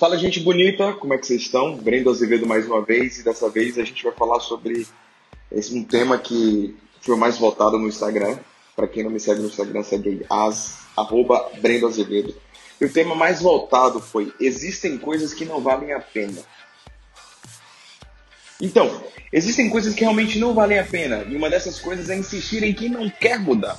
Fala, gente bonita, como é que vocês estão? Brendo Azevedo mais uma vez e dessa vez a gente vai falar sobre esse, um tema que foi mais votado no Instagram. Para quem não me segue no Instagram, segue as, arroba Brendo Azevedo. E o tema mais votado foi Existem coisas que não valem a pena. Então, existem coisas que realmente não valem a pena. E uma dessas coisas é insistir em quem não quer mudar.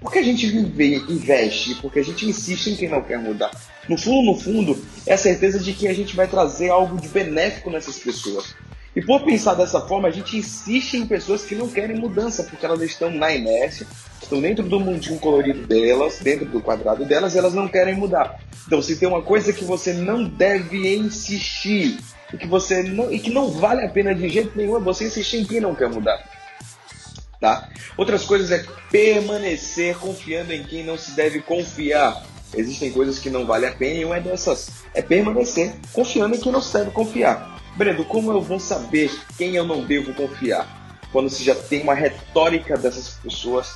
Porque a gente vive, investe, porque a gente insiste em quem não quer mudar. No fundo, no fundo, é a certeza de que a gente vai trazer algo de benéfico nessas pessoas. E por pensar dessa forma, a gente insiste em pessoas que não querem mudança, porque elas estão na inércia, estão dentro do mundinho colorido delas, dentro do quadrado delas, e elas não querem mudar. Então, se tem uma coisa que você não deve insistir, e que você não, e que não vale a pena de jeito nenhum, é você insistir em quem não quer mudar. Tá? Outras coisas é permanecer confiando em quem não se deve confiar. Existem coisas que não vale a pena e uma dessas é permanecer confiando em quem não se deve confiar. Brendo, como eu vou saber quem eu não devo confiar? Quando se já tem uma retórica dessas pessoas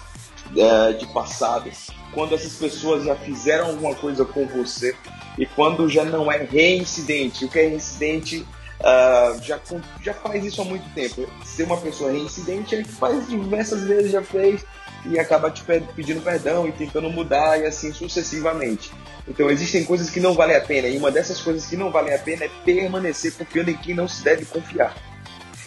é, de passado, quando essas pessoas já fizeram alguma coisa com você e quando já não é reincidente. O que é reincidente uh, já, já faz isso há muito tempo. Ser uma pessoa reincidente que faz diversas vezes, já fez e acaba te pedindo perdão e tentando mudar e assim sucessivamente. Então existem coisas que não valem a pena e uma dessas coisas que não valem a pena é permanecer confiando em quem não se deve confiar.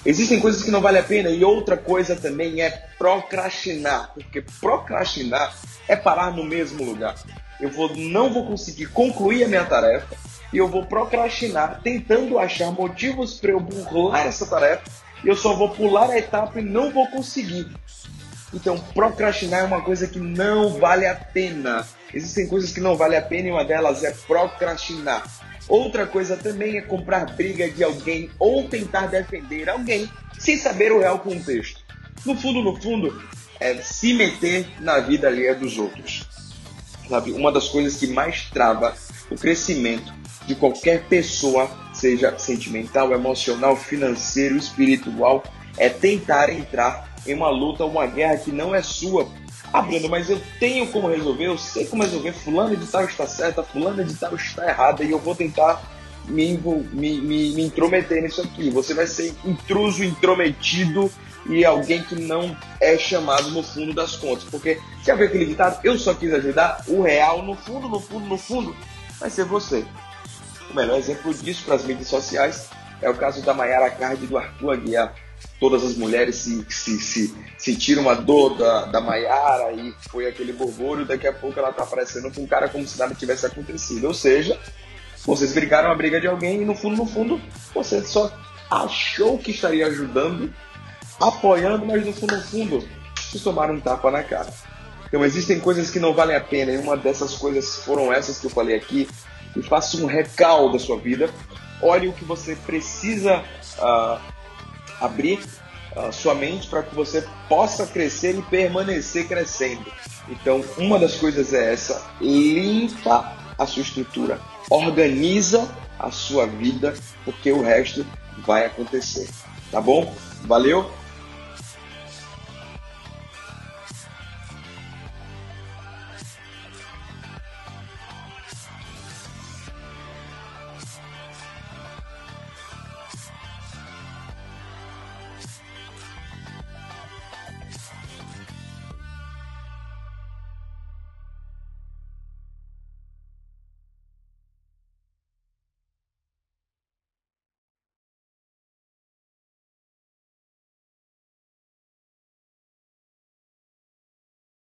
Existem coisas que não valem a pena e outra coisa também é procrastinar, porque procrastinar é parar no mesmo lugar. Eu vou, não vou conseguir concluir a minha tarefa e eu vou procrastinar, tentando achar motivos para eu burlar essa tarefa. E eu só vou pular a etapa e não vou conseguir. Então, procrastinar é uma coisa que não vale a pena. Existem coisas que não vale a pena e uma delas é procrastinar. Outra coisa também é comprar briga de alguém ou tentar defender alguém sem saber o real contexto. No fundo, no fundo, é se meter na vida alheia dos outros. Sabe? Uma das coisas que mais trava o crescimento de qualquer pessoa, seja sentimental, emocional, financeiro, espiritual, é tentar entrar em uma luta, uma guerra que não é sua. Ah, Bruno, mas eu tenho como resolver, eu sei como resolver. Fulano de tal está certa, fulano de tal está errada e eu vou tentar me, me, me, me intrometer nisso aqui. Você vai ser intruso, intrometido e alguém que não é chamado no fundo das contas. Porque, já viu aquele ditado? Eu só quis ajudar o real, no fundo, no fundo, no fundo, vai ser você. O melhor exemplo disso para as mídias sociais é o caso da Mayara Card e do Arthur Aguiar. Todas as mulheres se, se, se sentiram a dor da, da Mayara e foi aquele burburinho. Daqui a pouco ela está aparecendo com um cara como se nada tivesse acontecido. Ou seja, vocês brigaram a briga de alguém e no fundo, no fundo, você só achou que estaria ajudando, apoiando, mas no fundo, no fundo, vocês tomaram um tapa na cara. Então existem coisas que não valem a pena e uma dessas coisas foram essas que eu falei aqui e faça um recaldo da sua vida. Olhe o que você precisa uh, abrir uh, sua mente para que você possa crescer e permanecer crescendo. Então, uma das coisas é essa: limpa a sua estrutura, organiza a sua vida, porque o resto vai acontecer. Tá bom? Valeu?